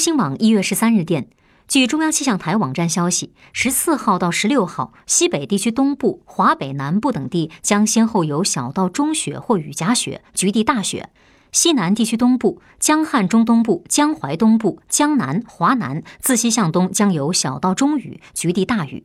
新网一月十三日电，据中央气象台网站消息，十四号到十六号，西北地区东部、华北南部等地将先后有小到中雪或雨夹雪，局地大雪。西南地区东部、江汉中东部、江淮东部、江南、华南自西向东将有小到中雨，局地大雨。